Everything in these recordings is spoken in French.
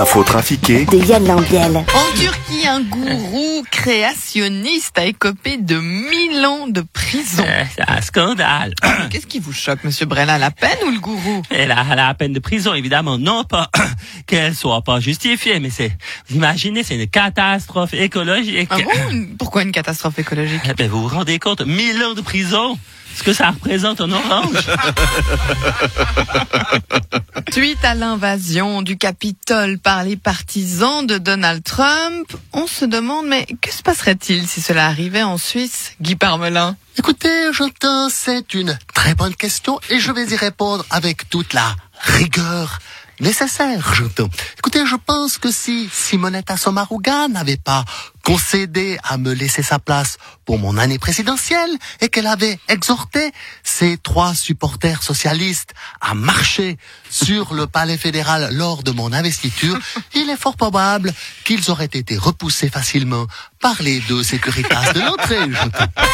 L'info trafiquée de Yann Lambiel. En Turquie, un gourou créationniste a écopé de 1000 ans de prison. Euh, C'est un scandale. Qu'est-ce qui vous choque, monsieur Brella, la peine ou le gourou? Et là, la peine de prison, évidemment, non pas qu'elle soit pas justifiée, mais c'est, vous imaginez, c'est une catastrophe écologique. Ah bon? Pourquoi une catastrophe écologique? Eh ben, vous vous rendez compte, 1000 ans de prison, ce que ça représente en orange. Suite à l'invasion du Capitole par les partisans de Donald Trump, on se demande, mais que se passerait-il si cela arrivait en Suisse Guy Parmelin? Écoutez, j'entends, c'est une très bonne question et je vais y répondre avec toute la rigueur nécessaire, j'entends. Écoutez, je pense que si Simonetta Sommaruga n'avait pas concédé à me laisser sa place pour mon année présidentielle et qu'elle avait exhorté ses trois supporters socialistes à marcher sur le palais fédéral lors de mon investiture, il est fort probable qu'ils auraient été repoussés facilement par les deux sécuritas de l'entrée.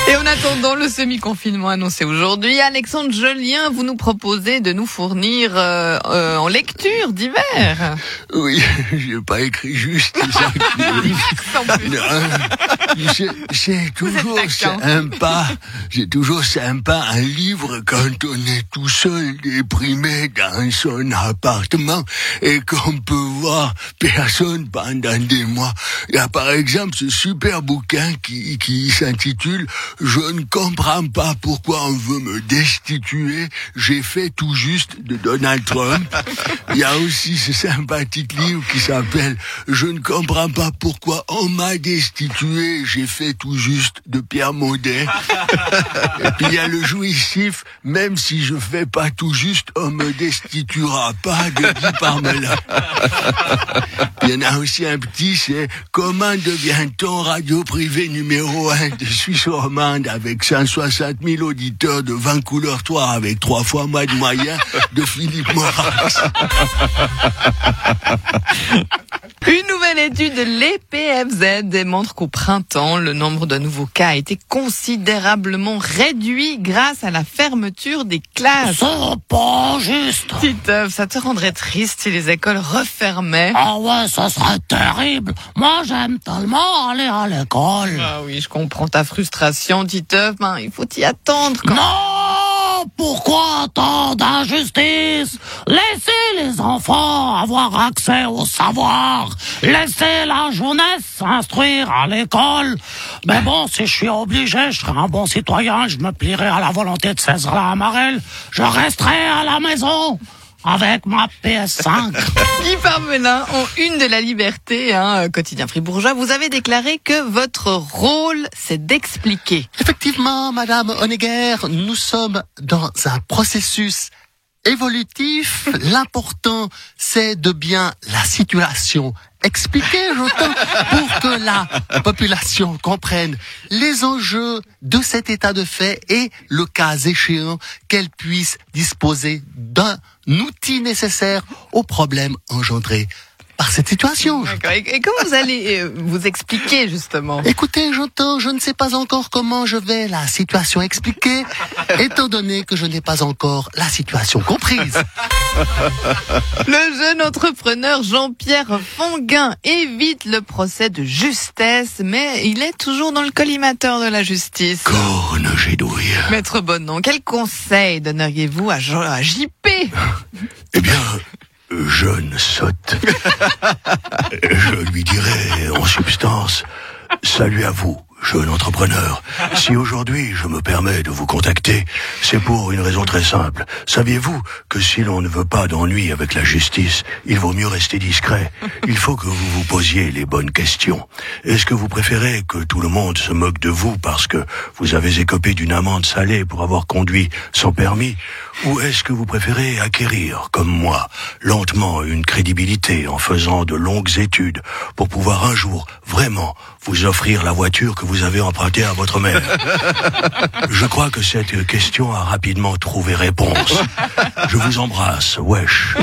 Et en attendant le semi-confinement annoncé aujourd'hui, Alexandre Jolien, vous nous proposez de nous fournir euh, euh, en lecture divers. Oui, j'ai pas écrit juste c'est- C'est toujours sympa. C'est toujours sympa un livre quand on est tout seul, déprimé dans son appartement et qu'on peut personne pendant des mois. Il y a par exemple ce super bouquin qui, qui s'intitule Je ne comprends pas pourquoi on veut me destituer. J'ai fait tout juste de Donald Trump. Il y a aussi ce sympathique livre qui s'appelle Je ne comprends pas pourquoi on m'a destitué. J'ai fait tout juste de Pierre Maudet. Et puis il y a le jouissif, même si je fais pas tout juste, on me destituera pas de Guy Parmelin. Il y en a aussi un petit, c'est comment devient-on radio privé numéro un de Suisse romande avec 160 000 auditeurs de 20 couleurs 3 avec trois fois moins de moyens de Philippe Moras. Une nouvelle étude de l'EPFZ démontre qu'au printemps, le nombre de nouveaux cas a été considérablement réduit grâce à la fermeture des classes. C'est pas juste. Titeuf, ça te rendrait triste si les écoles refermaient? Ah ouais, ça serait terrible. Moi, j'aime tellement aller à l'école. Ah oui, je comprends ta frustration, Titeuf. Ben, il faut y attendre quand Non Pourquoi tant d'injustice? Laissez les enfants avoir accès au savoir. Laissez la jeunesse s'instruire à l'école. Mais bon, si je suis obligé, je serai un bon citoyen, je me plierai à la volonté de César Lamarelle. Je resterai à la maison avec ma PS5. Guy Parmelin, en une de la liberté, hein, quotidien fribourgeois, vous avez déclaré que votre rôle, c'est d'expliquer. Effectivement, Madame Honegger, nous sommes dans un processus évolutif. L'important, c'est de bien la situation expliquer, j'entends, pour que la population comprenne les enjeux de cet état de fait et, le cas échéant, qu'elle puisse disposer d'un outil nécessaire aux problèmes engendrés par cette situation. D'accord. Et, et comment vous allez euh, vous expliquer, justement? Écoutez, j'entends, je ne sais pas encore comment je vais la situation expliquer, étant donné que je n'ai pas encore la situation comprise. Le jeune entrepreneur Jean-Pierre Fonguin évite le procès de justesse, mais il est toujours dans le collimateur de la justice. Corne gédouille. Maître Bonnon, quel conseil donneriez-vous à, Jean- à JP Eh bien, jeune sotte, je lui dirais en substance, salut à vous, jeune entrepreneur. Si aujourd'hui je me permets de vous contacter, c'est pour une raison très simple. Saviez-vous que si l'on ne veut pas d'ennui avec la justice, il vaut mieux rester discret? Il faut que vous vous posiez les bonnes questions. Est-ce que vous préférez que tout le monde se moque de vous parce que vous avez écopé d'une amende salée pour avoir conduit sans permis? Ou est-ce que vous préférez acquérir, comme moi, lentement une crédibilité en faisant de longues études pour pouvoir un jour vraiment vous offrir la voiture que vous avez empruntée à votre mère Je crois que cette question a rapidement trouvé réponse. Je vous embrasse, wesh.